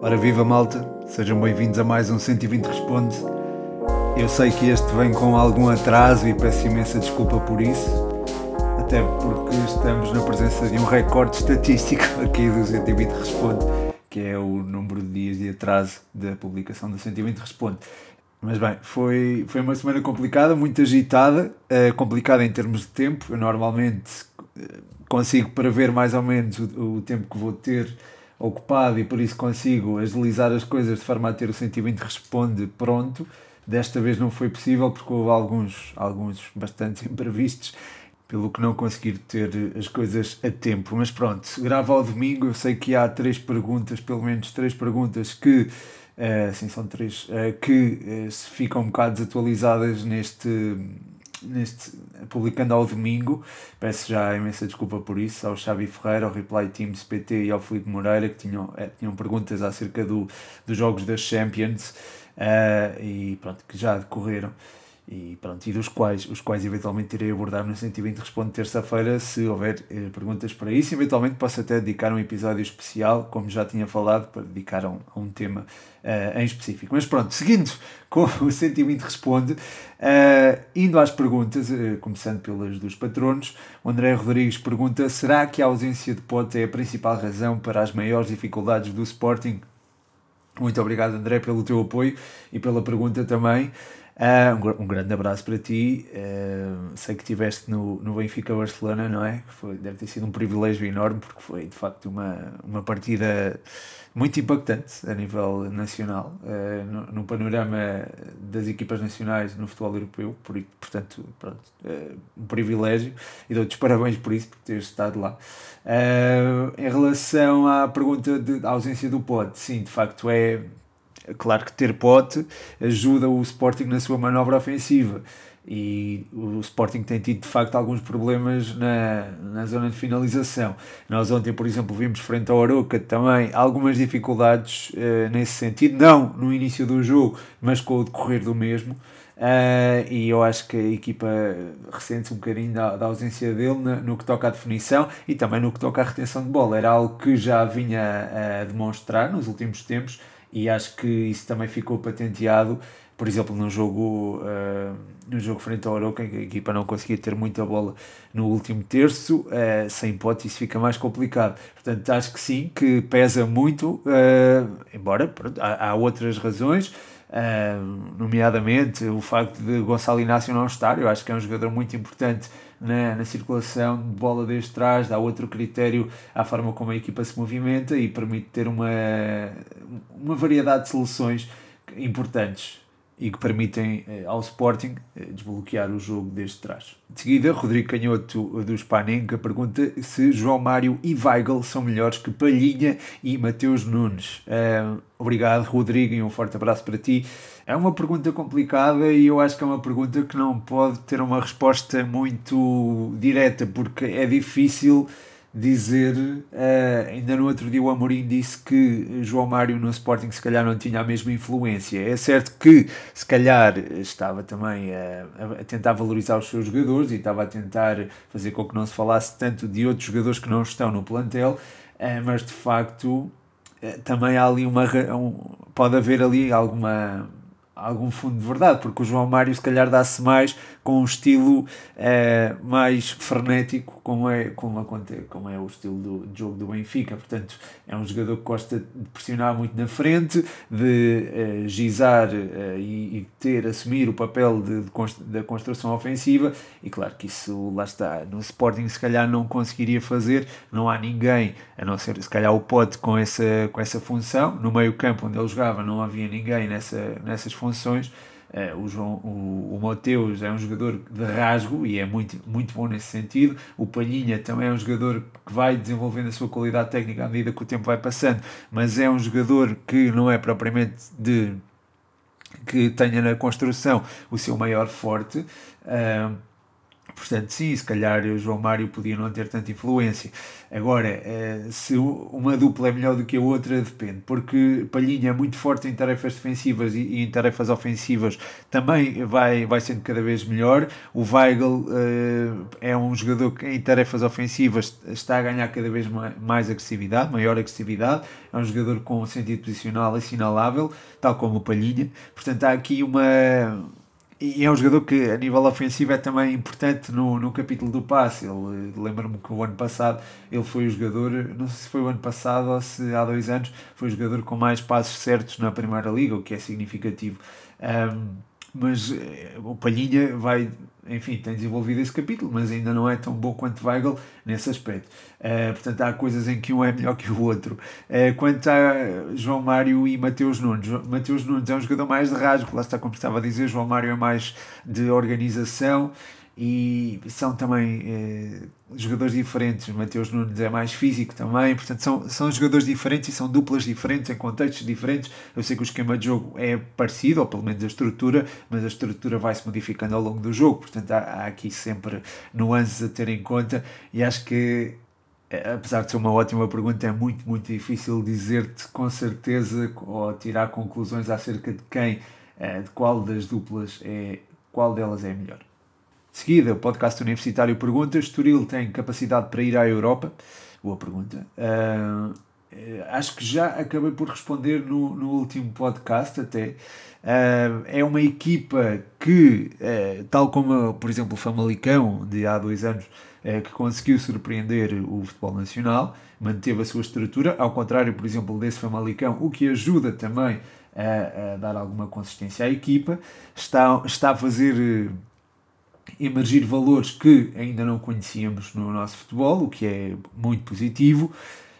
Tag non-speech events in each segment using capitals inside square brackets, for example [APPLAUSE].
Ora viva malta, sejam bem-vindos a mais um 120 Responde. Eu sei que este vem com algum atraso e peço imensa desculpa por isso, até porque estamos na presença de um recorde estatístico [LAUGHS] aqui do 120 Responde, que é o número de dias de atraso da publicação do 120 Responde. Mas bem, foi, foi uma semana complicada, muito agitada, uh, complicada em termos de tempo. Eu normalmente consigo prever mais ou menos o, o tempo que vou ter ocupado e por isso consigo agilizar as coisas de forma a ter o 120 responde pronto. Desta vez não foi possível porque houve alguns, alguns bastante [LAUGHS] imprevistos, pelo que não consegui ter as coisas a tempo. Mas pronto, gravo ao domingo. Eu sei que há três perguntas, pelo menos três perguntas que, uh, sim, são três, uh, que uh, ficam um bocado desatualizadas neste neste, publicando ao domingo. Peço já imensa desculpa por isso ao Xavi Ferreira, ao Reply Teams PT e ao Felipe Moreira, que tinham, é, tinham perguntas acerca do, dos jogos das Champions uh, e pronto, que já decorreram e pronto, e dos quais, os quais eventualmente irei abordar no 120 Responde terça-feira, se houver eh, perguntas para isso, eventualmente posso até dedicar um episódio especial, como já tinha falado, para dedicar a um, a um tema uh, em específico. Mas pronto, seguindo [LAUGHS] com o 120 Responde, uh, indo às perguntas, uh, começando pelas dos patronos, o André Rodrigues pergunta, será que a ausência de Pote é a principal razão para as maiores dificuldades do Sporting? Muito obrigado André pelo teu apoio e pela pergunta também. Uh, um, um, grande abraço para ti. Uh, sei que estiveste no, no Benfica Barcelona, não é? Foi, deve ter sido um privilégio enorme, porque foi de facto uma, uma partida muito impactante a nível nacional, uh, no, no, panorama das equipas nacionais no futebol europeu. Por, portanto, pronto, um privilégio e dou-te parabéns por isso, por teres estado lá. em relação à pergunta da ausência do pod, sim, de facto é Claro que ter pote ajuda o Sporting na sua manobra ofensiva e o Sporting tem tido de facto alguns problemas na, na zona de finalização. Nós ontem, por exemplo, vimos frente ao Aroca também algumas dificuldades uh, nesse sentido, não no início do jogo, mas com o decorrer do mesmo. Uh, e eu acho que a equipa ressente-se um bocadinho da, da ausência dele no, no, que toca à definição e também no que toca à retenção de bola. Era algo que já vinha a demonstrar nos últimos tempos e acho que isso também ficou patenteado, por exemplo, no jogo, uh, no jogo frente ao Aroca, em que a equipa não conseguia ter muita bola no último terço, uh, sem hipótese isso fica mais complicado. Portanto, acho que sim, que pesa muito, uh, embora pronto, há, há outras razões, nomeadamente o facto de Gonçalo Inácio não estar, eu acho que é um jogador muito importante na, na circulação de bola desde trás, dá outro critério à forma como a equipa se movimenta e permite ter uma, uma variedade de soluções importantes e que permitem eh, ao Sporting eh, desbloquear o jogo desde trás. De seguida, Rodrigo Canhoto do Spanenka pergunta se João Mário e Weigl são melhores que Palhinha e Mateus Nunes. Uh, obrigado, Rodrigo, e um forte abraço para ti. É uma pergunta complicada e eu acho que é uma pergunta que não pode ter uma resposta muito direta, porque é difícil dizer, uh, ainda no outro dia o Amorim disse que João Mário no Sporting se calhar não tinha a mesma influência. É certo que se calhar estava também a, a tentar valorizar os seus jogadores e estava a tentar fazer com que não se falasse tanto de outros jogadores que não estão no plantel, uh, mas de facto também há ali uma um, pode haver ali alguma algum fundo de verdade, porque o João Mário se calhar dá-se mais com um estilo é, mais frenético, como é, como, acontece, como é o estilo do, jogo do Benfica. Portanto, é um jogador que gosta de pressionar muito na frente, de é, gizar é, e, e, ter, assumir o papel de, de const, da construção ofensiva, e claro que isso lá está. No Sporting se calhar não conseguiria fazer, não há ninguém, a não ser se calhar o Pote com essa, com essa função. No meio campo onde ele jogava não havia ninguém nessa, nessas funções funções. Uh, o, João, o, o Mateus é um jogador de rasgo e é muito, muito bom nesse sentido. O Palhinha também é um jogador que vai desenvolvendo a sua qualidade técnica à medida que o tempo vai passando, mas é um jogador que não é propriamente de que tenha na construção o seu maior forte. Uh, Portanto, sim, se calhar o João Mário podia não ter tanta influência. Agora, eh, se uma dupla é melhor do que a outra, depende, porque Palhinha é muito forte em tarefas defensivas e em tarefas ofensivas também vai, vai sendo cada vez melhor. O Weigl é um jogador que em tarefas ofensivas está a ganhar cada vez mais agressividade, maior agressividade. É um jogador com um sentido posicional assinalável, tal como o Palhinha. Portanto, há aqui uma e é um jogador que a nível ofensivo é também importante no, no capítulo do passe. Ele lembro-me que o ano passado ele foi o jogador, não sei se foi o ano passado ou se há dois anos, foi o jogador com mais passos certos na primeira liga, o que é significativo. Um, mas eh, o Palhinha vai, enfim, tem desenvolvido esse capítulo, mas ainda não é tão bom quanto Weigl nesse aspecto. Uh, portanto, há coisas em que um é melhor que o outro. Uh, quanto a João Mário e Mateus Nunes, Mateus Nunes é um jogador mais de rasgo, lá está como estava a dizer, João Mário é mais de organização e são também eh, jogadores diferentes. Mateus Nunes é mais físico também, portanto, são, são jogadores diferentes e são duplas diferentes, em contextos diferentes. Eu sei que o esquema de jogo é parecido, ou pelo menos a estrutura, mas a estrutura vai se modificando ao longo do jogo, portanto, há, há aqui sempre nuances a ter em conta e acho que. Eh, apesar de ser uma ótima pergunta, é muito, muito difícil dizer-te com certeza ou tirar conclusões acerca de quem, eh, de qual das duplas é, qual delas é melhor seguida, o podcast universitário pergunta: Estoril tem capacidade para ir à Europa? Boa pergunta. Uh, acho que já acabei por responder no, no último podcast até. Uh, é uma equipa que, uh, tal como, por exemplo, o Famalicão de há dois anos, que conseguiu surpreender o futebol nacional, manteve a sua estrutura, ao contrário, por exemplo, desse Famalicão, o que ajuda também a, a dar alguma consistência à equipa, está, está a fazer emergir valores que ainda não conhecíamos no nosso futebol, o que é muito positivo,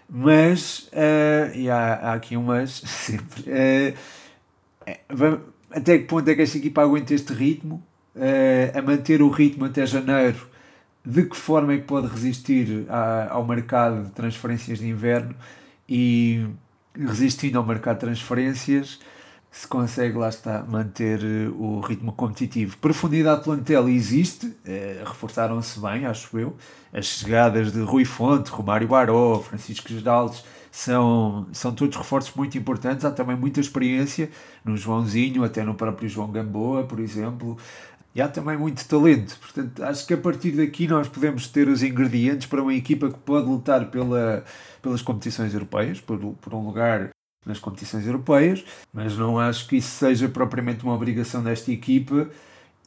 mas, uh, e há, há, aqui um mas, [LAUGHS] sempre, uh, até que ponto é que esta equipa aguenta este ritmo, uh, a manter o ritmo até janeiro, de que forma é que pode resistir ao mercado de transferências de inverno? E resistindo ao mercado de transferências, se consegue, lá está, manter eh, o ritmo competitivo. Profundidade de plantel existe, eh, reforçaram-se bem, acho eu. As chegadas de Rui Fonte, Romário Baró, Francisco Geraldes, são, são todos reforços muito importantes. Há também muita experiência no Joãozinho, até no próprio João Gamboa, por exemplo. E há também muito talento. Portanto, acho que a partir daqui nós podemos ter os ingredientes para uma equipa que pode lutar pela, pelas competições europeias, por, por um lugar nas competições europeias, mas não acho que isso seja propriamente uma obrigação desta equipa.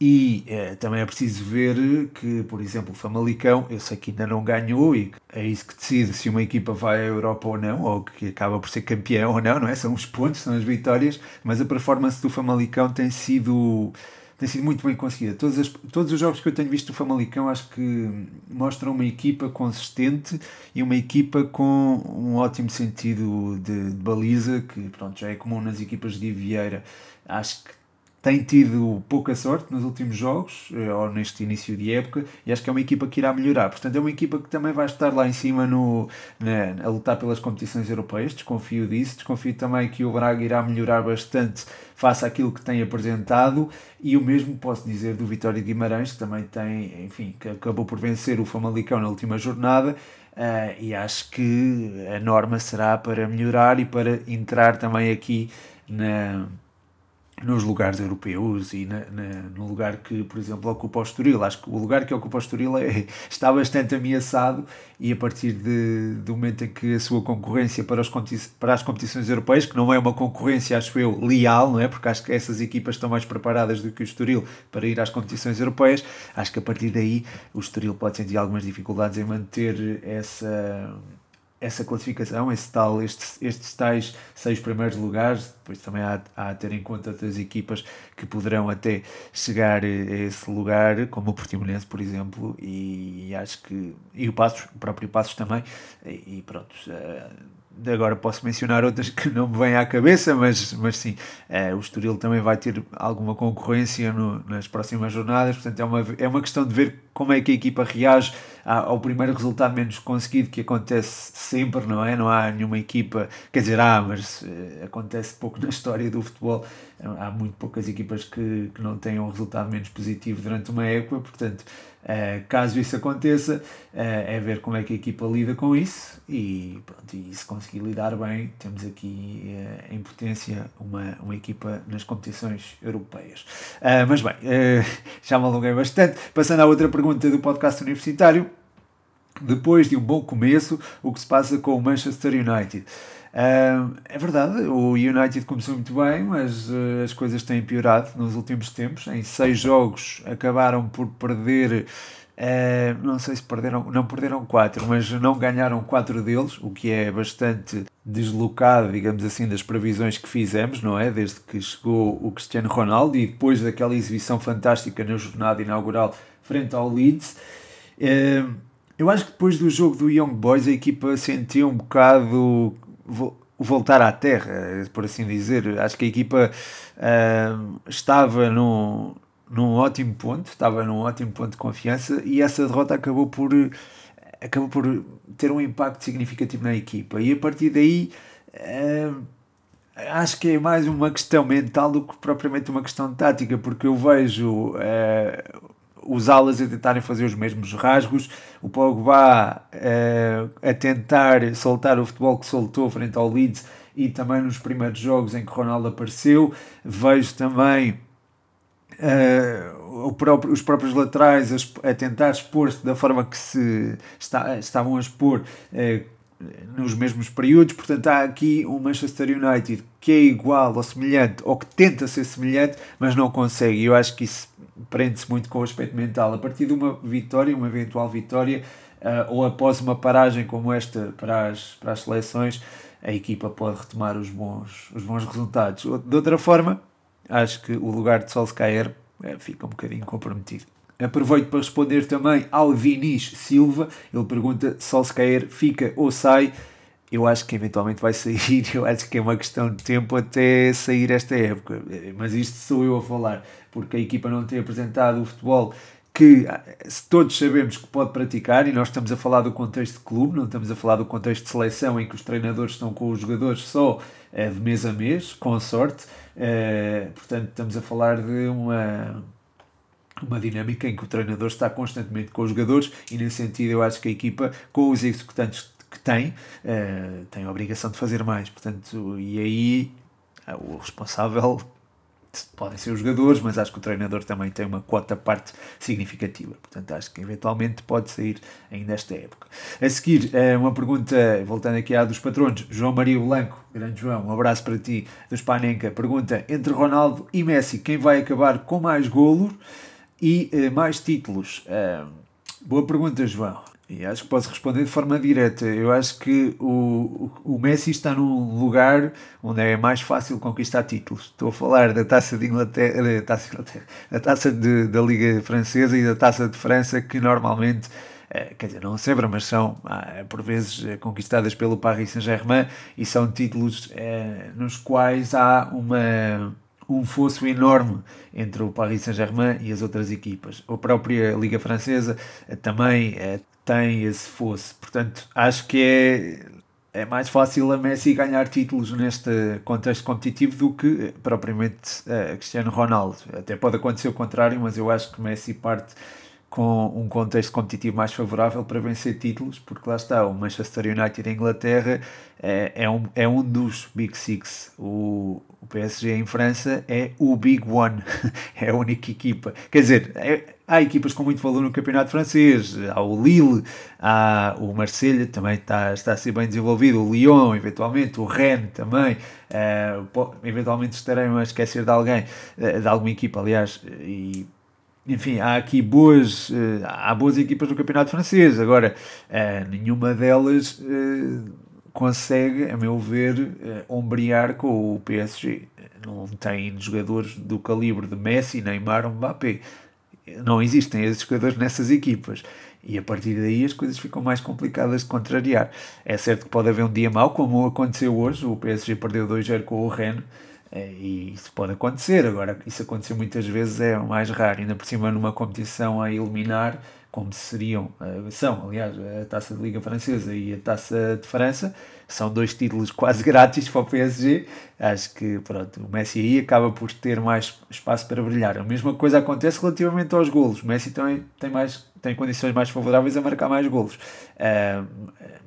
E é, também é preciso ver que, por exemplo, o Famalicão, eu sei que ainda não ganhou e é isso que decide se uma equipa vai à Europa ou não, ou que acaba por ser campeão ou não, não é? São os pontos, são as vitórias, mas a performance do Famalicão tem sido tem sido muito bem conseguida. Todos, as, todos os jogos que eu tenho visto do Famalicão acho que mostram uma equipa consistente e uma equipa com um ótimo sentido de, de baliza, que pronto, já é comum nas equipas de Vieira. Acho que tem tido pouca sorte nos últimos jogos, eh, ou neste início de época, e acho que é uma equipa que irá melhorar. Portanto, é uma equipa que também vai estar lá em cima no, na, a lutar pelas competições europeias, desconfio disso. Desconfio também que o Braga irá melhorar bastante face àquilo que tem apresentado, e o mesmo posso dizer do Vitória de Guimarães, que também tem, enfim, que acabou por vencer o Famalicão na última jornada. Uh, e acho que a norma será para melhorar e para entrar também aqui na, nos lugares europeus e na, na, no lugar que, por exemplo, ocupa o Estoril. Acho que o lugar que ocupa o Estoril é, [LAUGHS] está bastante ameaçado e a partir de, do momento em que a sua concorrência para, os, para as competições europeias, que não é uma concorrência, acho eu, leal, não é? Porque acho que essas equipas estão mais preparadas do que o Estoril para ir às competições europeias, acho que a partir daí o Estoril pode sentir algumas dificuldades em manter essa essa classificação, esse tal, estes, estes tais seis primeiros lugares, depois também há, há a ter em conta outras equipas que poderão até chegar a esse lugar, como o Portimonense, por exemplo, e, e acho que, e o Passos, o próprio Passos também, e, e pronto, uh, agora posso mencionar outras que não me vêm à cabeça, mas, mas sim, é, o Estoril também vai ter alguma concorrência no, nas próximas jornadas, portanto é uma, é uma questão de ver como é que a equipa reage ao primeiro resultado menos conseguido, que acontece sempre, não é? Não há nenhuma equipa, quer dizer, há, mas uh, acontece pouco na história do futebol. Há muito poucas equipas que, que não têm um resultado menos positivo durante uma época, portanto, uh, caso isso aconteça, uh, é ver como é que a equipa lida com isso e, pronto, e se conseguir lidar bem, temos aqui em potência uma, uma equipa nas competições europeias. mas bem, [LAUGHS] já me alonguei bastante. Passando à outra pergunta do podcast universitário depois de um bom começo, o que se passa com o Manchester United. Uh, é verdade, o United começou muito bem, mas uh, as coisas têm piorado nos últimos tempos. Em seis jogos acabaram por perder, uh, não sei se perderam, não perderam quatro, mas não ganharam quatro deles, o que é bastante deslocado, digamos assim, das previsões que fizemos, não é? Desde que chegou o Cristiano Ronaldo e depois daquela exibição fantástica na jornada inaugural frente ao Leeds. Eu acho que depois do jogo do Young Boys a equipa sentiu um bocado voltar à terra, por assim dizer. Acho que a equipa uh, estava num, num ótimo ponto, estava num ótimo ponto de confiança e essa derrota acabou por, acabou por ter um impacto significativo na equipa. E a partir daí. Uh, acho que é mais uma questão mental do que propriamente uma questão tática, porque eu vejo uh, os alas a tentarem fazer os mesmos rasgos, o Pogba uh, a tentar soltar o futebol que soltou frente ao Leeds e também nos primeiros jogos em que Ronaldo apareceu. Vejo também uh, próprio, os próprios laterais a, a tentar expor-se da forma que se está, estavam a expor. Uh, nos mesmos períodos, portanto há aqui um Manchester United que é igual ou semelhante, ou que tenta ser semelhante, mas não consegue. Eu acho que isso prende-se muito com o aspecto mental. A partir de uma vitória, uma eventual vitória, uh, ou após uma paragem como esta para as, para as seleções, a equipa pode retomar os bons, os bons resultados. De outra forma, acho que o lugar de Solskjaer é, fica um bocadinho comprometido. Aproveito para responder também ao Vinícius Silva. Ele pergunta: Solskjaer fica ou sai? Eu acho que eventualmente vai [LAUGHS] sair. Eu acho que é uma questão de tempo até sair esta época. Mas isto sou eu a falar, porque a equipa não tem apresentado o futebol que todos sabemos que pode praticar, e nós estamos a falar do contexto de clube, não estamos a falar do contexto de seleção em que os treinadores estão com os jogadores só é, de mês a mês, com sorte. É, portanto, estamos a falar de uma uma dinâmica em que o treinador está constantemente com os jogadores e nesse sentido eu acho que a equipa com os executantes tem uh, tem a obrigação de fazer mais portanto e aí uh, o responsável podem ser os jogadores mas acho que o treinador também tem uma quota parte significativa portanto acho que eventualmente pode sair ainda esta época a seguir uh, uma pergunta voltando aqui à dos patronos João Maria Blanco grande João um abraço para ti do Spanenka pergunta entre Ronaldo e Messi quem vai acabar com mais golos e mais títulos? Boa pergunta, João. E acho que posso responder de forma direta. Eu acho que o, o Messi está num lugar onde é mais fácil conquistar títulos. Estou a falar da taça de Inglaterra, da taça, de Inglaterra, da, taça de, da Liga Francesa e da taça de França, que normalmente, eh, quer dizer, não sempre, mas são ah, por vezes conquistadas pelo Paris Saint-Germain e são títulos nos quais há uma um fosso enorme entre o Paris Saint-Germain e as outras equipas. A própria Liga Francesa eh, também é, tem esse fosso. Portanto, acho que é, é mais fácil a Messi ganhar títulos neste contexto competitivo do que eh, propriamente a Cristiano Ronaldo. Até pode acontecer o contrário, mas eu acho que Messi parte com um contexto competitivo mais favorável para vencer títulos, porque lá está, o Manchester United em Inglaterra é, é, um, é um dos Big Six. O, o PSG em França é o Big One, [LAUGHS] é a única equipa. Quer dizer, é, há equipas com muito valor no campeonato francês, há o Lille, há o Marselha também está, está a ser bem desenvolvido, o Lyon, eventualmente, o Rennes também, uh, eventualmente estarei a esquecer de alguém, uh, de alguma equipa, aliás, e enfim, há aqui boas, uh, há boas equipas no campeonato francês, agora nenhuma delas consegue, a meu ver, ombrear com o PSG. Não tem jogadores do calibre de Messi, Neymar ou Mbappé. Não existem esses jogadores nessas equipas. E a partir daí as coisas ficam mais complicadas de contrariar. É certo que pode haver um dia mau, como aconteceu hoje. O PSG perdeu 2-0 com o Rennes. Eh, e isso pode acontecer. Agora, isso acontecer muitas vezes é mais raro. Ainda por cima, numa competição a eliminar, como seriam, são, aliás, a Taça de Liga Francesa e a Taça de França, são dois títulos quase grátis para o PSG. Acho que pronto, o Messi aí acaba por ter mais espaço para brilhar. A mesma coisa acontece relativamente aos golos. O Messi também tem, mais, tem condições mais favoráveis a marcar mais golos. Uh,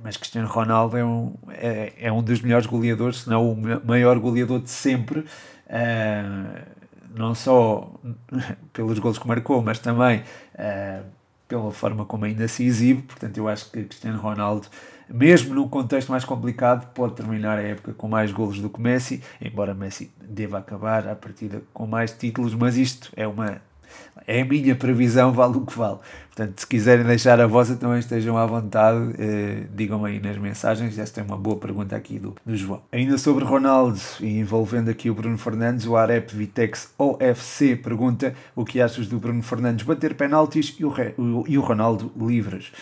mas Cristiano Ronaldo é um, é, é um dos melhores goleadores, se não o maior goleador de sempre. Uh, não só [LAUGHS] pelos gols que marcou, mas também uh, pela forma como ainda se exibe. Portanto, eu acho que Cristiano Ronaldo, mesmo num contexto mais complicado, pode terminar a época com mais golos do que Messi, embora Messi deva acabar a partida com mais títulos, mas isto é uma é a minha previsão, [LAUGHS] vale o que vale. Portanto, se quiserem deixar a vossa, também estejam à vontade. Eh, digam aí nas mensagens. Esta é uma boa pergunta aqui do, do João. Ainda sobre Ronaldo e envolvendo aqui o Bruno Fernandes, o Arep Vitex OFC pergunta o que achas do Bruno Fernandes bater penaltis e o, e o Ronaldo livres.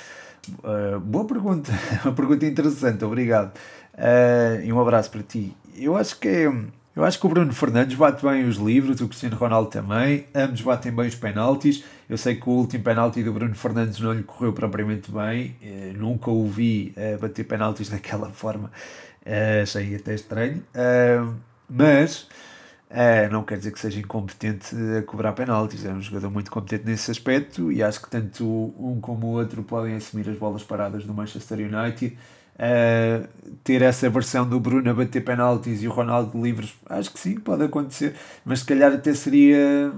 Uh, boa pergunta, [LAUGHS] uma pergunta interessante, obrigado. Uh, e um abraço para ti. Eu acho que eu acho que o Bruno Fernandes bate bem os livros, o Cristiano Ronaldo também, ambos batem bem os penaltis. Eu sei que o último penalti do Bruno Fernandes não lhe correu propriamente bem, eh, nunca o vi eh, bater penaltis daquela forma, eh, achei até estranho, mas não quer dizer que seja incompetente a cobrar penaltis, é um jogador muito competente nesse aspecto e acho que tanto um como o outro podem assumir as bolas paradas do Manchester United. Uh, ter essa versão do Bruno a bater penaltis e o Ronaldo livres, acho que sim, pode acontecer, mas se calhar até seria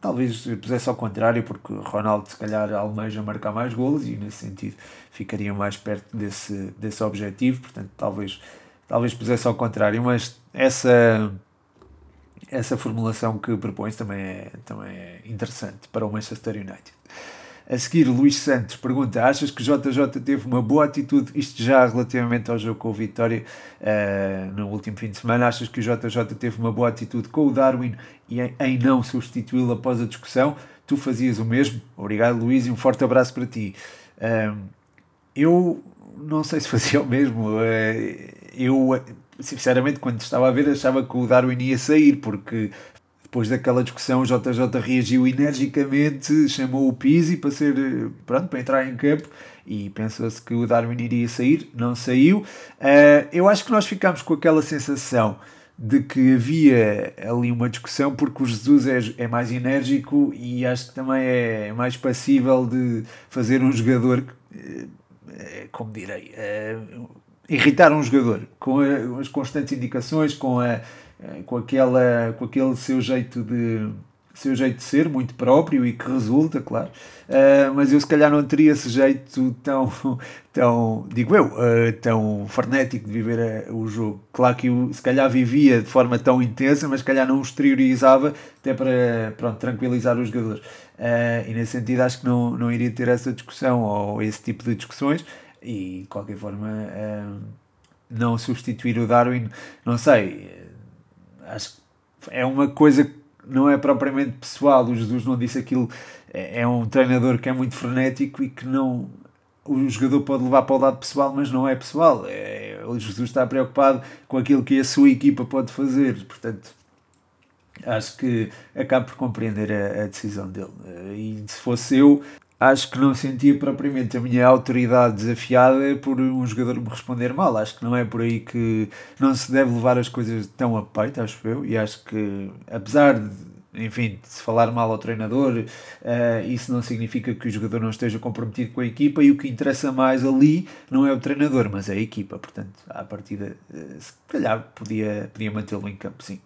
talvez pusesse ao contrário, porque Ronaldo se calhar almeja marcar mais golos e nesse sentido ficaria mais perto desse, desse objetivo, portanto talvez, talvez pusesse ao contrário, mas essa essa formulação que propõe também é, também é interessante para o Manchester United. A seguir, Luís Santos pergunta: Achas que JJ teve uma boa atitude, isto já relativamente ao jogo com o Vitória uh, no último fim de semana? Achas que o JJ teve uma boa atitude com o Darwin e em, em não substituí-lo após a discussão? Tu fazias o mesmo? Obrigado, Luís, e um forte abraço para ti. Uh, eu não sei se fazia o mesmo. Uh, eu, sinceramente, quando estava a ver, achava que o Darwin ia sair, porque depois daquela discussão, o JJ reagiu energicamente, chamou o Pizzi para ser, pronto, para entrar em campo e pensou-se que o Darwin iria sair, não saiu. Uh, eu acho que nós ficámos com aquela sensação de que havia ali uma discussão porque o Jesus é, é mais enérgico e acho que também é mais passível de fazer um jogador, uh, como direi, uh, irritar um jogador com as constantes indicações, com a com, aquela, com aquele seu jeito de seu jeito de ser, muito próprio e que resulta, claro, uh, mas eu se calhar não teria esse jeito tão, [LAUGHS] tão digo eu, uh, tão frenético de viver uh, o jogo. Claro que eu se calhar vivia de forma tão intensa, mas se calhar não exteriorizava até para pronto, tranquilizar os jogadores. e nesse sentido acho que não, não iria ter essa discussão ou esse tipo de discussões e de qualquer forma não substituir o Darwin, não sei acho que é uma coisa que não é propriamente pessoal. O Jesus não disse aquilo. É, é um treinador que é muito frenético e que não. O jogador pode levar para o lado pessoal, mas não é pessoal. É, o Jesus está preocupado com aquilo que a sua equipa pode fazer. Portanto, acho que acabo por compreender a, a decisão dele. E se fosse eu, acho que não sentia propriamente a minha autoridade desafiada por um jogador me responder mal. Acho que não é por aí que não se deve levar as coisas tão a peito, acho eu, e acho que, apesar de, enfim, se falar mal ao treinador, uh, isso não significa que o jogador não esteja comprometido com a equipa e o que interessa mais ali não é o treinador, mas é a equipa. Portanto, à partida, uh, se calhar podia, podia mantê-lo em campo, sim.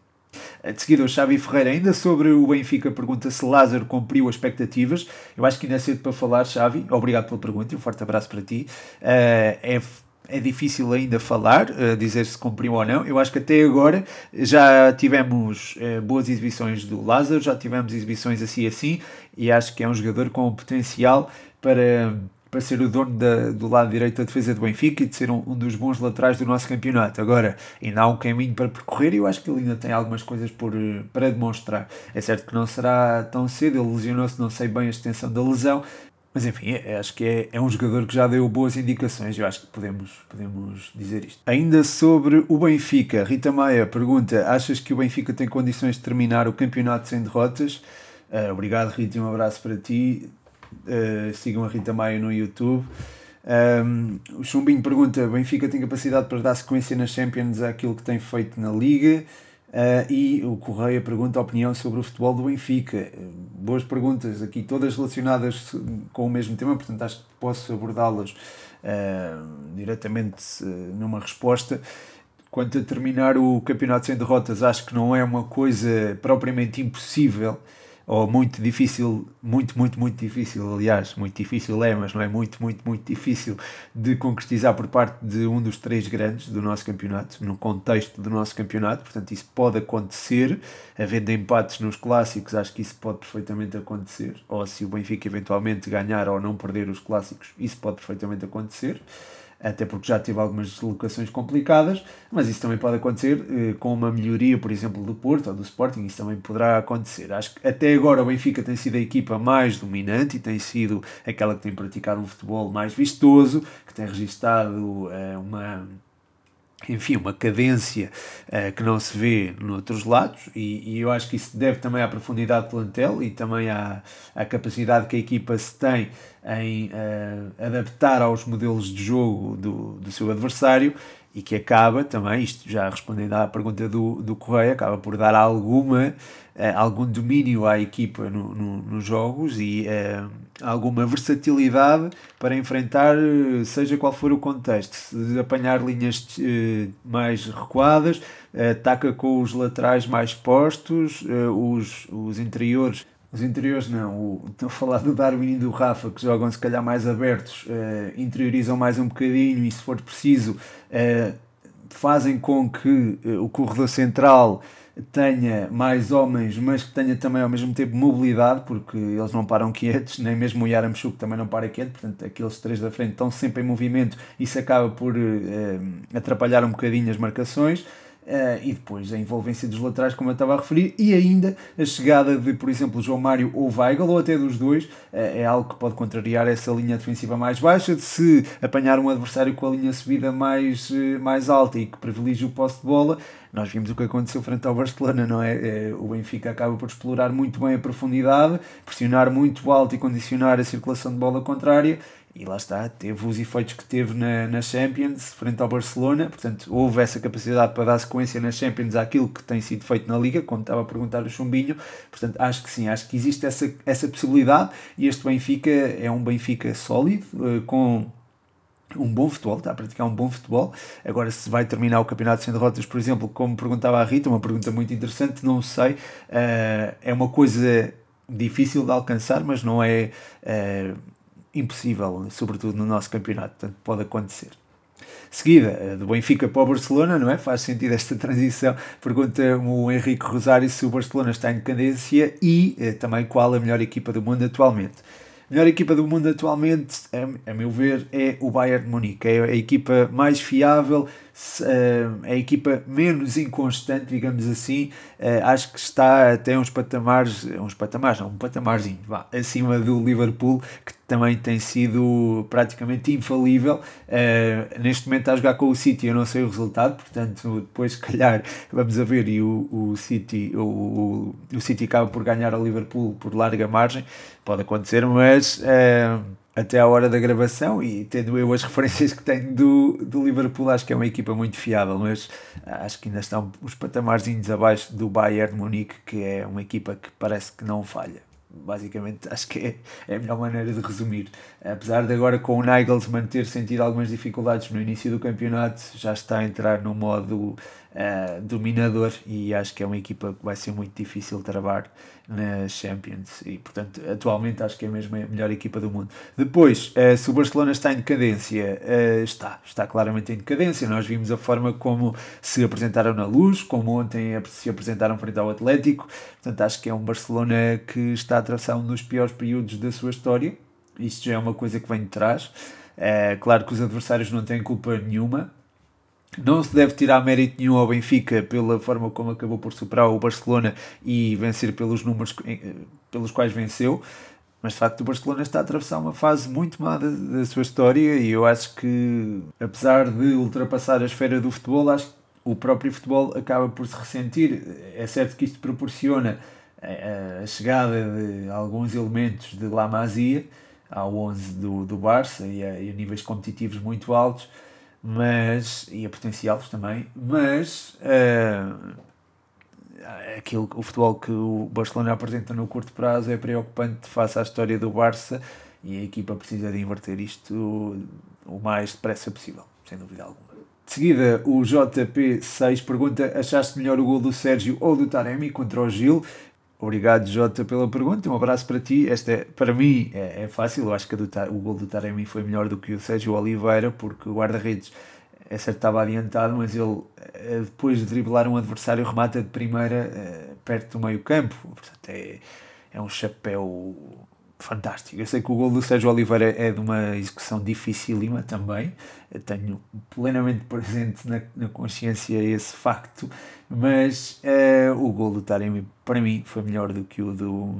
De seguida, o Xavi Ferreira, ainda sobre o Benfica, pergunta se Lázaro cumpriu as expectativas. Eu acho que ainda é cedo para falar, Xavi. Obrigado pela pergunta e um forte abraço para ti. Uh, é é difícil ainda falar, uh, dizer se cumpriu ou não. Eu acho que até agora já tivemos uh, boas exibições do Lázaro, já tivemos exibições assim assim, e acho que é um jogador com potencial para para ser o dono da, do lado direito da defesa do Benfica e de ser um, um, dos bons laterais do nosso campeonato. Agora, ainda há um caminho para percorrer e eu acho que ele ainda tem algumas coisas por, para demonstrar. É certo que não será tão cedo, ele lesionou-se, não sei bem a extensão da lesão, mas enfim, é, acho que é, é um jogador que já deu boas indicações, eu acho que podemos, podemos dizer isto. Ainda sobre o Benfica, Rita Maia pergunta: achas que o Benfica tem condições de terminar o campeonato sem derrotas? Uh, obrigado, Rita, e um abraço para ti Uh, sigam a Rita Maia no YouTube. Um, o Chumbinho pergunta: Benfica tem capacidade para dar sequência nas Champions àquilo que tem feito na Liga? Uh, e o Correia pergunta a opinião sobre o futebol do Benfica. Uh, boas perguntas aqui, todas relacionadas com o mesmo tema, portanto acho que posso abordá-las uh, diretamente numa resposta. Quanto a terminar o campeonato sem derrotas, acho que não é uma coisa propriamente impossível ou muito difícil, muito, muito, muito difícil, aliás, muito difícil é, mas não é muito, muito, muito difícil de concretizar por parte de um dos três grandes do nosso campeonato, no contexto do nosso campeonato, portanto isso pode acontecer, havendo empates nos clássicos, acho que isso pode perfeitamente acontecer, ou se o Benfica eventualmente ganhar ou não perder os clássicos, isso pode perfeitamente acontecer até porque já teve algumas deslocações complicadas, mas isso também pode acontecer eh, com uma melhoria, por exemplo, do Porto ou do Sporting, isso também poderá acontecer. Acho que até agora o Benfica tem sido a equipa mais dominante e tem sido aquela que tem praticado um futebol mais vistoso, que tem registado eh, uma enfim, uma cadência uh, que não se vê noutros lados, e, e, eu acho que isso deve também à profundidade do plantel e também à, à capacidade que a equipa se tem em uh, adaptar aos modelos de jogo do, do seu adversário e que acaba também, isto já respondendo à pergunta do, do Correia, acaba por dar alguma, uh, algum domínio à equipa no, no, nos jogos e uh, alguma versatilidade para enfrentar, seja qual for o contexto. Se apanhar linhas uh, mais recuadas, ataca com os laterais mais postos, os, os interiores os interiores não, o, estou a falar do Darwin e do Rafa, que jogam se calhar mais abertos, uh, interiorizam mais um bocadinho e se for preciso uh, fazem com que uh, o corredor central tenha mais homens, mas que tenha também ao mesmo tempo mobilidade, porque eles não param quietos, nem mesmo o Yaramchuk também não para quieto, portanto aqueles três da frente estão sempre em movimento isso acaba por atrapalhar um bocadinho as marcações. Uh, e depois a envolvência dos laterais, como eu estava a referir, e ainda a chegada de, por exemplo, João Mário ou Weigl, ou até dos dois, uh, é algo que pode contrariar essa linha defensiva mais baixa, de se apanhar um adversário com a linha subida mais, uh, mais alta e que privilegie o posse de bola. Nós vimos o que aconteceu frente ao Barcelona, não é? é? O Benfica acaba por explorar muito bem a profundidade, pressionar muito alto e condicionar a circulação de bola contrária e lá está, teve os efeitos que teve na, na Champions, frente ao Barcelona, portanto houve essa capacidade para dar sequência na Champions àquilo que tem sido feito na Liga, como estava a perguntar o Chumbinho, portanto acho que sim, acho que existe essa, essa possibilidade e este Benfica é um Benfica sólido, eh, com um bom futebol, está a praticar um bom futebol. Agora, se vai terminar o campeonato sem derrotas, por exemplo, como perguntava a Rita, uma pergunta muito interessante, não sei, uh, é uma coisa difícil de alcançar, mas não é. Impossível, sobretudo no nosso campeonato, portanto pode acontecer. Seguida, do Benfica para o Barcelona, não é? Faz sentido esta transição. Pergunta-me o Henrique Rosário se o Barcelona está em decadência e eh, também qual a melhor equipa do mundo atualmente. A melhor equipa do mundo atualmente, a, a meu ver, é o Bayern de Munique. É a equipa mais fiável, a equipa menos inconstante, digamos assim. Eh, acho que está até uns patamares, uns patamares, não, um patamarzinho, vá, acima do Liverpool, que também tem sido praticamente infalível. Uh, neste momento está a jogar com o City, eu não sei o resultado, portanto, depois, [LAUGHS] se calhar, vamos a ver. E o, o, City, o, o City acaba por ganhar ao Liverpool por larga margem, pode acontecer, mas. Uh, até à hora da gravação e tendo eu as [LAUGHS] referências que tenho do, do Liverpool, acho que é uma equipa muito fiável, mas acho que ainda estão os patamarzinhos abaixo do Bayern de Munique, que é uma equipa que parece que não falha basicamente acho que é, é, a melhor maneira de resumir. Apesar de agora com o Nagelsmann ter sentido algumas dificuldades no início do campeonato, já está a entrar no modo uh, dominador e acho que é uma equipa que vai ser muito difícil travar na Champions e portanto atualmente acho que é mesmo a melhor equipa do mundo. Depois, uh, se o Barcelona está em decadência, uh, está, está claramente em decadência. Nós vimos a forma como se apresentaram na luz, como ontem se apresentaram frente ao Atlético. Portanto, acho que é um Barcelona que está a atravessar um dos piores períodos da sua história. Isto já é uma coisa que vem de trás. É claro que os adversários não têm culpa nenhuma, não se deve tirar mérito nenhum ao Benfica pela forma como acabou por superar o Barcelona e vencer pelos números eh, pelos quais venceu. Mas de facto o Barcelona está a atravessar uma fase muito má da, da sua história e eu acho que, apesar de ultrapassar a esfera do futebol, acho que o próprio futebol acaba por se ressentir. É certo que isto proporciona a, a chegada de alguns elementos de La Masia ao 11 do, do Barça e a, e a níveis competitivos muito altos, mas e a potenciá-los também, mas uh, aquilo, o futebol que o Barcelona apresenta no curto prazo é preocupante face à história do Barça e a equipa precisa de inverter isto o mais depressa possível, sem dúvida alguma. De seguida, o JP6 pergunta: achaste melhor o gol do Sérgio ou do Taremi contra o Gil? Obrigado, Jota, pela pergunta. Um abraço para ti. Esta, é, para mim, é, é fácil. Eu acho que o gol do Taremi foi melhor do que o Sérgio Oliveira, porque o guarda-redes é certo estava adiantado, mas ele, eh, depois de driblar um adversário, remata de primeira eh, perto do meio campo. Portanto, é, é um chapéu fantástico. Eu sei que o gol do Sérgio Oliveira é de uma execução dificílima também, Eu tenho plenamente presente na, na consciência esse facto, mas uh, o gol do Taremi para mim foi melhor do que o do,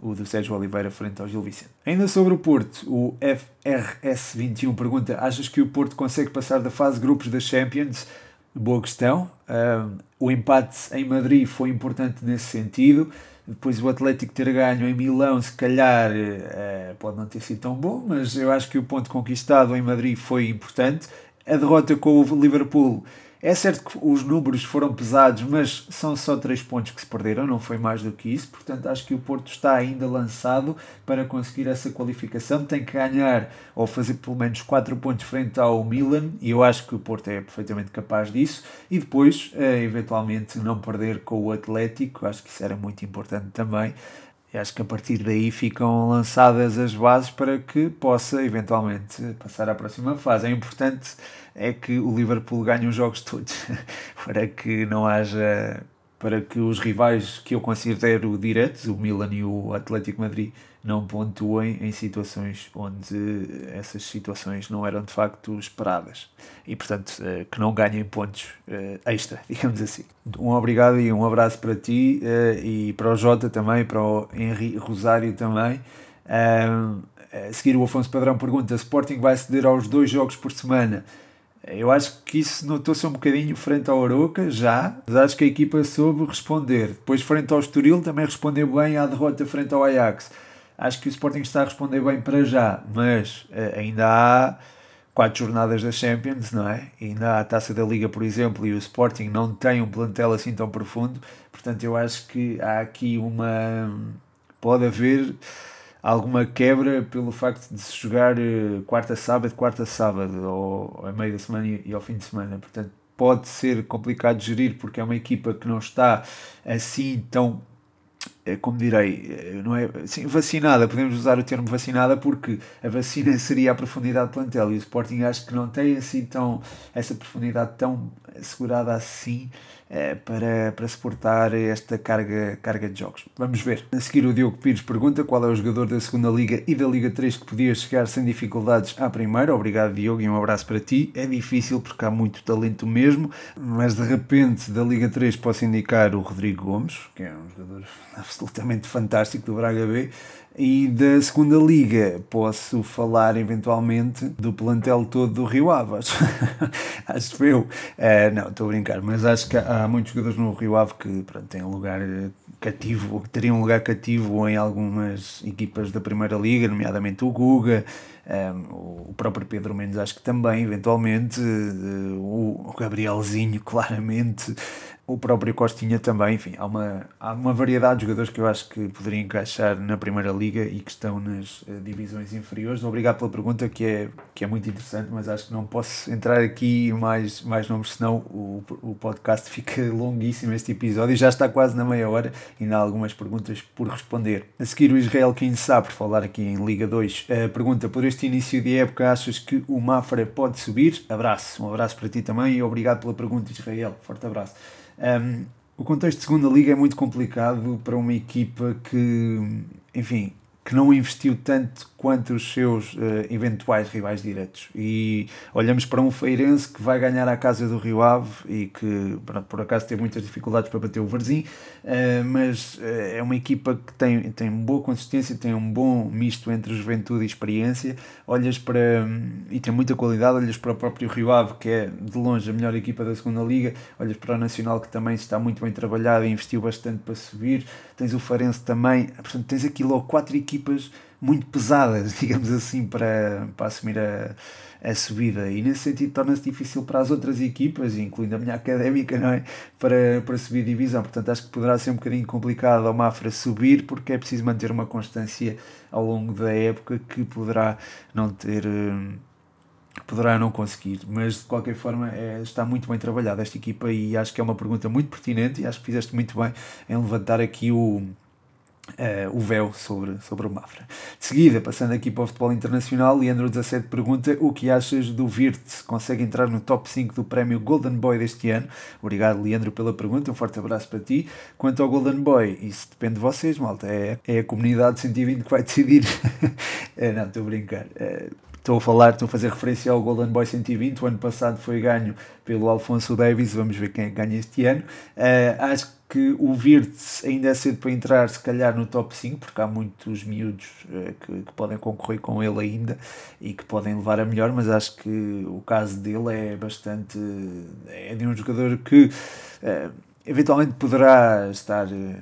o do Sérgio Oliveira frente ao Gil Vicente. Ainda sobre o Porto, o FRS21 pergunta: achas que o Porto consegue passar da fase grupos da Champions? Boa questão. Uh, o empate em Madrid foi importante nesse sentido depois o Atlético ter ganho em Milão, se calhar é, pode não ter sido tão bom, mas eu acho que o ponto conquistado em Madrid foi importante. A derrota com o Liverpool é certo que os números foram pesados, mas são só três pontos que se perderam, não foi mais do que isso. Portanto, acho que o Porto está ainda lançado para conseguir essa qualificação. Tem que ganhar ou fazer pelo menos quatro pontos frente ao Milan, e eu acho que o Porto é perfeitamente capaz disso. E depois, eh, eventualmente, não perder com o Atlético, acho que isso era muito importante também. E acho que a partir daí ficam lançadas as bases para que possa eventualmente passar à próxima fase. É importante é que o Liverpool ganhe os jogos todos [LAUGHS] para que não haja para que os rivais que eu considero diretos, o Milan e o Atlético Madrid, não pontuem em situações onde essas situações não eram de facto esperadas e, portanto, eh, que não ganhem pontos eh, extra, [LAUGHS] digamos assim. Um obrigado e um abraço para ti eh, e para o Jota também, para o Henri Rosário também. A seguir, o Afonso Padrão pergunta: Sporting vai ceder aos dois jogos por semana? Eu acho que isso notou-se um bocadinho frente ao Aroca, já, mas acho que a equipa soube responder. Depois, frente ao Estoril, também respondeu bem à derrota frente ao Ajax. Acho que o Sporting está a responder bem para já, mas uh, ainda há quatro jornadas da Champions, não é? Ainda há a Taça da Liga, por exemplo, e o Sporting não tem um plantel assim tão profundo, portanto eu acho que há aqui uma... pode haver alguma quebra pelo facto de se jogar uh, quarta sábado, quarta sábado, ou, a meio da semana e, ao fim de semana, portanto pode ser complicado de gerir porque é uma equipa que não está assim tão como direi, é, não é sim, vacinada, podemos usar o termo vacinada porque a vacina [LAUGHS] seria a profundidade de plantel e o Sporting acho que não tem assim tão essa profundidade tão assegurada assim é, para, para suportar esta carga, carga de jogos. Vamos ver. A seguir o Diogo Pires pergunta qual é o jogador da segunda Liga e da Liga 3 que podia chegar sem dificuldades à primeira. Obrigado Diogo e um abraço para ti. É difícil porque há muito talento mesmo, mas de repente da Liga 3 posso indicar o Rodrigo Gomes, que é um jogador absolutamente fantástico do Braga B. E da segunda liga posso falar eventualmente do plantel todo do Rio Ave. [LAUGHS] acho eu. Uh, não, estou a brincar, mas acho que há muitos jogadores no Rio Ave que pronto, têm lugar cativo, que teriam um lugar cativo em algumas equipas da Primeira Liga, nomeadamente o Guga, um, o próprio Pedro Mendes, acho que também, eventualmente, uh, o Gabrielzinho, [LAUGHS] claramente, o próprio Costinha também, enfim, há uma, há uma variedade de jogadores que eu acho que poderiam encaixar na Primeira Liga e que estão nas uh, divisões inferiores. Obrigado pela pergunta, que é, que é muito interessante, mas acho que não posso entrar aqui mais, mais nomes, senão o, o podcast fica [LAUGHS] longuíssimo este episódio já está quase na meia hora e ainda há algumas perguntas por responder. A seguir, o Israel Kinsá, por falar aqui em Liga 2, uh, pergunta: por este início de época, achas que o Mafra pode subir? Abraço, um abraço para ti também e obrigado pela pergunta, Israel. Forte abraço. Um, o contexto de segunda liga é muito complicado para uma equipa que, enfim, que não investiu tanto quanto os seus uh, eventuais rivais diretos. E olhamos para um Feirense que vai ganhar a casa do Rio Ave e que por acaso teve muitas dificuldades para bater o Varzim, uh, mas uh, é uma equipa que tem, tem boa consistência, tem um bom misto entre juventude e experiência. Olhas para. Um, e tem muita qualidade, olhas para o próprio Rio Ave, que é de longe a melhor equipa da segunda Liga, olhas para o Nacional, que também está muito bem trabalhado e investiu bastante para subir, tens o Farense também, portanto tens aqui logo quatro equipas muito pesadas, [LAUGHS] digamos assim, para, para assumir a, a subida. E nesse sentido torna-se difícil para as outras equipas, incluindo a minha académica, não é? para, para subir divisão. Portanto, acho que poderá ser um bocadinho complicado ao Mafra subir, porque é preciso manter uma constância ao longo da época que poderá não ter. Hum, poderá não conseguir, mas de qualquer forma é, está muito bem trabalhada esta equipa e acho que é uma pergunta muito pertinente e acho que fizeste muito bem em levantar aqui o, Uh, o véu sobre, sobre o Mafra. De seguida, passando aqui para o futebol internacional, Leandro17 pergunta o que achas do Virtus? Consegue entrar no top 5 do prémio Golden Boy deste ano? Obrigado, Leandro, pela pergunta. Um forte abraço para ti. Quanto ao Golden Boy, isso depende de vocês, malta. É, é a comunidade 120 que vai decidir. é, [LAUGHS] não, estou a brincar. É, estou a falar, estou a fazer referência ao Golden Boy 120. O ano passado foi ganho pelo Alfonso Davis. Vamos ver quem é ganha este ano. Uh, acho que o Virtus ainda é cedo para entrar, se calhar, no top 5, porque há muitos miúdos uh, que, que, podem concorrer com ele ainda e que podem levar a melhor, mas acho que o caso dele é bastante. é de um jogador que. Uh, eventualmente poderá estar, eh,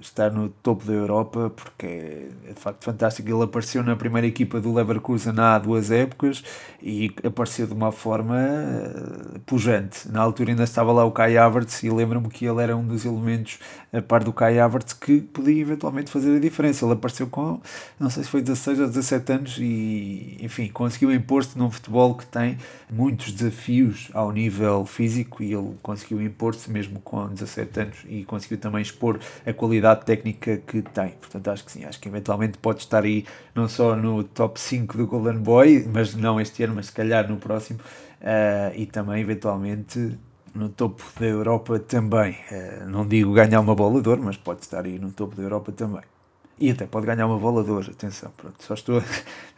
estar no topo da Europa, porque é, é de facto fantástico. Ele apareceu na primeira equipa do Leverkusen há duas épocas e apareceu de uma forma eh, pujante. Na altura ainda estava lá o Kai Havertz e lembro-me que ele era um dos elementos, a par do Kai Havertz, que podia eventualmente fazer a diferença. Ele apareceu com, não sei se foi 16 ou 17 anos e, enfim, conseguiu impor-se num futebol que tem muitos desafios ao nível físico e ele conseguiu impor-se mesmo com 17 17 anos e conseguiu também expor a qualidade técnica que tem. Portanto, acho que sim, acho que eventualmente pode estar aí não só no top 5 do Golden Boy, mas não este ano, mas se calhar no próximo, uh, e também eventualmente no topo da Europa também. Uh, não digo ganhar uma bola de ouro, mas pode estar aí no topo da Europa também e até pode ganhar uma bola de ouro, atenção, pronto, só estou,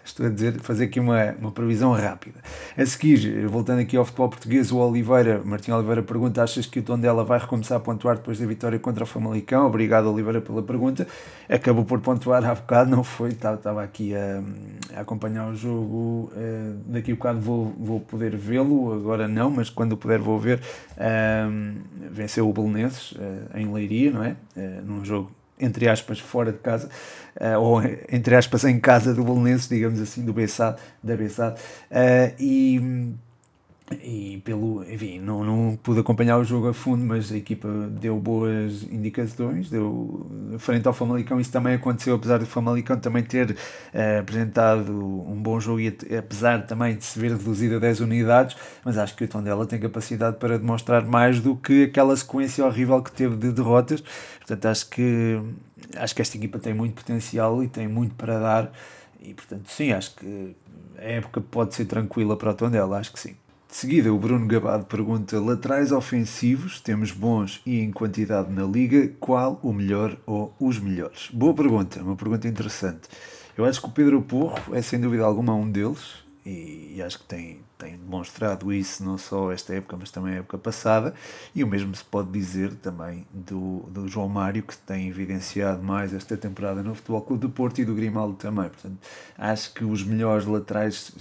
estou a dizer, fazer aqui uma, uma previsão rápida. A seguir, voltando aqui ao futebol português, o Oliveira, Martim Oliveira pergunta, achas que o Tondela vai recomeçar a pontuar depois da vitória contra o Famalicão? Obrigado Oliveira pela pergunta, acabou por pontuar há bocado, não foi, estava, estava aqui a, a acompanhar o jogo, uh, daqui a bocado vou, vou poder vê-lo, agora não, mas quando puder vou ver, venceu o Belenenses uh, em Leiria, não é? num jogo entre aspas, fora de casa, uh, ou entre aspas, em casa do Bolonenses, digamos assim, do Bessado, da Bessado, uh, e e pelo, enfim, não, não pude acompanhar o jogo a fundo, mas a equipa deu boas indicações, deu frente ao Famalicão, isso também aconteceu, apesar do Famalicão também ter uh, apresentado um bom jogo e apesar também de se ver reduzido a 10 unidades, mas acho que o Tondela tem capacidade para demonstrar mais do que aquela sequência horrível que teve de derrotas, portanto acho que acho que esta equipa tem muito potencial e tem muito para dar e portanto sim, acho que a época pode ser tranquila para o Tondela, acho que sim. De seguida, o Bruno Gabado pergunta: laterais ofensivos, temos bons e em quantidade na liga, qual o melhor ou os melhores? Boa pergunta, uma pergunta interessante. Eu acho que o Pedro Porro é sem dúvida alguma um deles e, e acho que tem, tem demonstrado isso não só esta época, mas também a época passada, e o mesmo se pode dizer também do, do João Mário, que tem evidenciado mais esta temporada no Futebol Clube do Porto e do Grimaldo também. Portanto, acho que os melhores laterais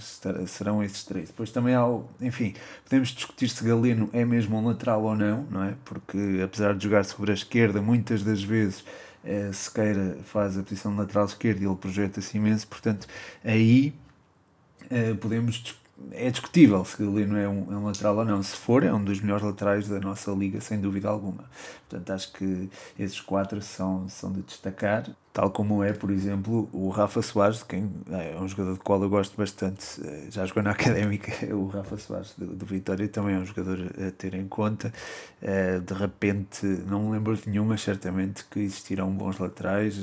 serão esses três. Depois também há, enfim, podemos discutir se Galeno é mesmo um lateral ou não, não é? Porque apesar de jogar sobre a esquerda, muitas das vezes eh, Sequeira faz a posição de lateral esquerda e ele projeta-se imenso, portanto, aí podemos discutir é discutível se Galeno é um, é um lateral ou não. Se for, é um dos melhores laterais da nossa liga, sem dúvida alguma. Portanto, acho que esses quatro são, são de destacar, tal como é, por exemplo, o Rafa Soares, quem é um jogador do qual eu gosto bastante, eh, já jogou na [LAUGHS] Académica, o Rafa Soares do, do Vitória também é um jogador a ter em conta. Eh, de repente, não me lembro de nenhuma, certamente que existirão bons laterais,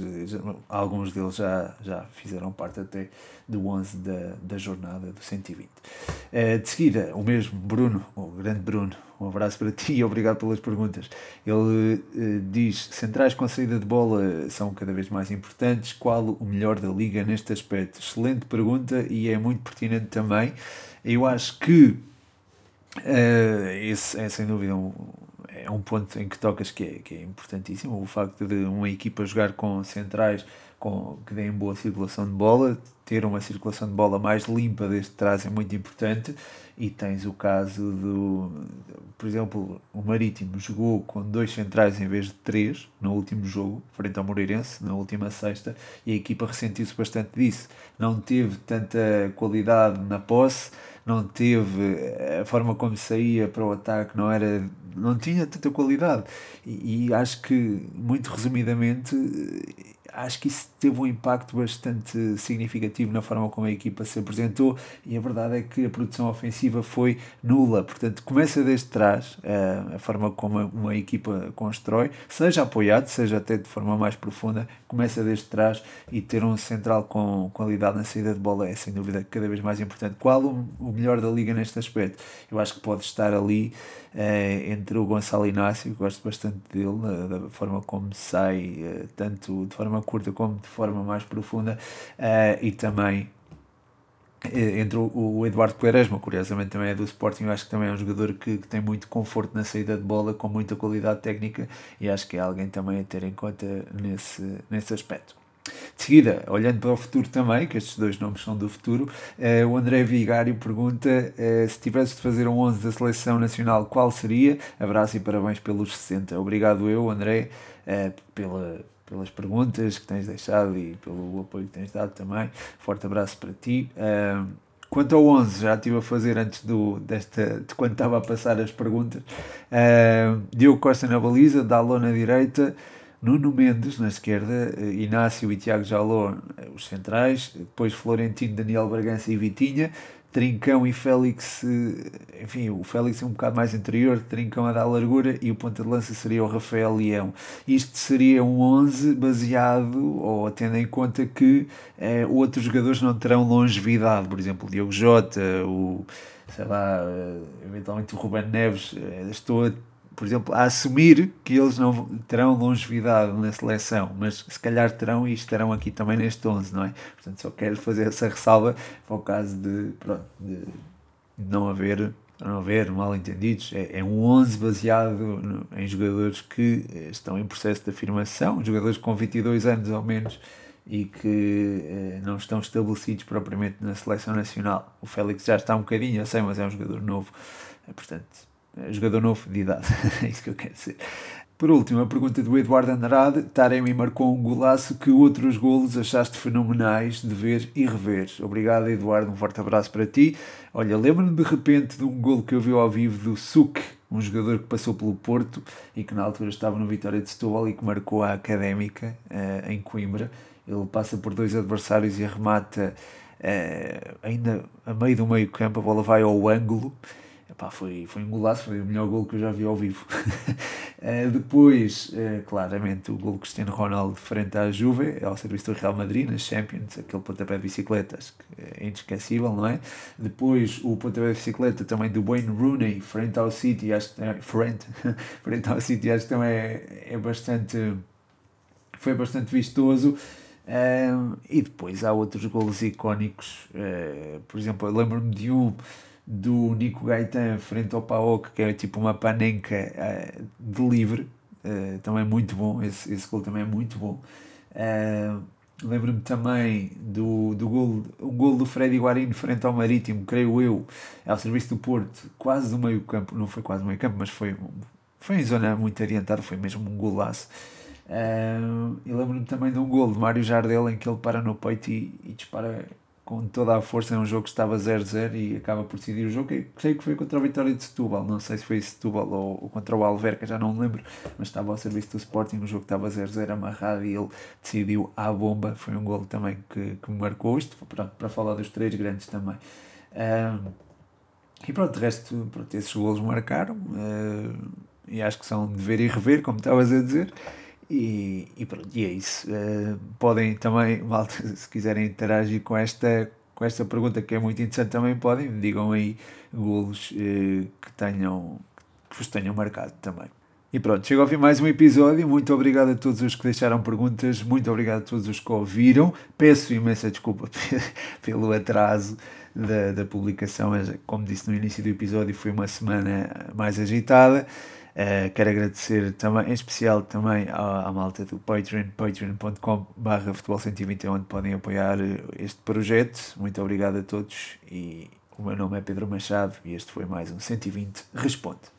alguns deles já, já fizeram parte até do 11 da, da jornada do 120. Eh, de seguida, o mesmo Bruno, o grande Bruno, um abraço para ti e obrigado pelas perguntas. Ele uh, diz: centrais com saída de bola são cada vez mais importantes. Qual o melhor da liga neste aspecto? Excelente pergunta e é muito pertinente também. Eu acho que uh, esse é sem dúvida um, é um ponto em que tocas que é, que é importantíssimo. O facto de uma equipa jogar com centrais com, que deem boa circulação de bola, ter uma circulação de bola mais limpa deste trás é muito importante. E tens o caso do, por exemplo, o Marítimo jogou com dois centrais em vez de três no último jogo, frente ao Moreirense, na última sexta, e a equipa ressentiu-se bastante disso. Não teve tanta qualidade na posse, não teve a forma como saía para o ataque, não era não tinha tanta qualidade. E, e acho que, muito resumidamente, acho que isso teve um impacto bastante significativo na forma como a equipa se apresentou e a verdade é que a produção ofensiva foi nula. Portanto, começa desde trás a, a forma como uma equipa constrói, seja apoiado, seja até de forma mais profunda, começa desde trás e ter um central com qualidade na saída de bola é sem dúvida cada vez mais importante. Qual o, o melhor da liga neste aspecto? Eu acho que pode estar ali eh, entre o Gonçalo Inácio, gosto bastante dele, da forma como sai, eh, tanto de forma curta como de forma mais profunda, uh, e também eh, entre o Eduardo Quaresma, curiosamente também é do Sporting, eu acho que também é um jogador que, que, tem muito conforto na saída de bola, com muita qualidade técnica e acho que é alguém também a ter em conta nesse, nesse aspecto. De seguida, olhando para o futuro também, que estes dois nomes são do futuro, eh, o André Vigário pergunta eh, se tivesse de fazer um 11 da seleção nacional, qual seria? Abraço e parabéns pelos 60. Obrigado eu, André, eh, pela pelas perguntas que tens deixado e pelo apoio que tens dado também. Forte abraço para ti. Uh, quanto ao 11, já estive a fazer antes do, desta, de quando estava a passar as perguntas. Diogo Costa na baliza, Dalô na direita, Nuno Mendes na esquerda, Inácio e Tiago Jaló os centrais, depois Florentino, Daniel Bragança e Vitinha, Trincão e Félix, eh, enfim, o Félix é um bocado mais interior, Trincão a dar largura e o ponta de lança seria o Rafael Leão. Isto seria um 11 baseado, ou tendo em conta que eh, outros jogadores não terão longevidade, por exemplo, o Diogo Jota, o, sei lá, eh, eventualmente o Ruben Neves, eh, estou a por exemplo, a assumir que eles não terão longevidade na seleção, mas se calhar terão e estarão aqui também neste 11, não é? Portanto, só quero fazer essa ressalva para o caso de, pronto, de não haver não haver mal entendidos, é, é um 11 baseado no, em jogadores que estão em processo de afirmação, jogadores com 22 anos ou menos e que eh, não estão estabelecidos propriamente na seleção nacional. O Félix já está um bocadinho, eu sei, mas é um jogador novo, é, portanto jogador novo de idade, [LAUGHS] é isso que eu quero dizer. Por último, a pergunta do Eduardo Andrade. Taremi marcou um golaço que outros golos achaste fenomenais de ver e rever. Obrigado, Eduardo. Um forte abraço para ti. Olha, lembro-me de repente de um golo que eu vi ao vivo do Suk, um jogador que passou pelo Porto e que na altura estava no Vitória de Setúbal e que marcou a Académica uh, em Coimbra. Ele passa por dois adversários e arremata uh, ainda a meio do meio campo. A bola vai ao ângulo Epá, foi, foi um golaço, foi o melhor gol que eu já vi ao vivo. uh, [LAUGHS] depois, uh, claramente, o gol de Cristiano Ronaldo frente à Juve, ao serviço do Real Madrid, nas Champions, aquele pontapé de bicicletas que é inesquecível, não é? Depois, o pontapé de bicicleta também do Wayne Rooney frente ao City, acho que é, frente, [LAUGHS] frente ao City, acho que também é, é bastante. foi bastante vistoso. Um, e depois há outros golos icónicos, uh, por exemplo, eu lembro-me de um do Nico Gaetan frente ao Paok, que é tipo uma panenca uh, de livre, uh, também muito bom, esse, esse gol também é muito bom. Uh, Lembro-me também do, do gol, um gol do Freddy Guarino frente ao Marítimo, creio eu, ao serviço do Porto, quase do meio campo, não foi quase do meio campo, mas foi, foi em zona muito orientada, foi mesmo um golaço. Uh, e lembro-me também de um gol de Mário Jardel em que ele para no peito e, e dispara com toda a força. É um jogo que estava 0-0 e acaba por decidir o jogo. creio que foi contra a Vitória de Setúbal. Não sei se foi Setúbal ou, ou contra o Alverca, já não me lembro. Mas estava ao serviço do Sporting. O jogo estava 0-0 amarrado e ele decidiu à bomba. Foi um gol também que, que marcou isto. Pronto, para falar dos três grandes também. Um, e pronto, de resto, pronto, esses golos marcaram. Uh, e acho que são de ver e rever, como estavas a dizer. E, e pronto, e é isso. Uh, podem também, [LAUGHS] malta, se quiserem interagir com esta, com esta pergunta que é muito interessante também podem, me digam aí golos eh, que tenham que vos tenham marcado também. E pronto, chega ao fim mais um episódio. Muito obrigado a todos os que deixaram perguntas, muito obrigado a todos os que ouviram. Peço imensa desculpa [LAUGHS] pelo atraso da, da publicação, mas como disse no início do episódio, foi uma semana mais agitada. Uh, quero agradecer também, em especial também à, à malta do Patreon, patreon.com barra futebol 120, onde podem apoiar este projeto. Muito obrigado a todos e o meu nome é Pedro Machado e este foi mais um 120 Responde.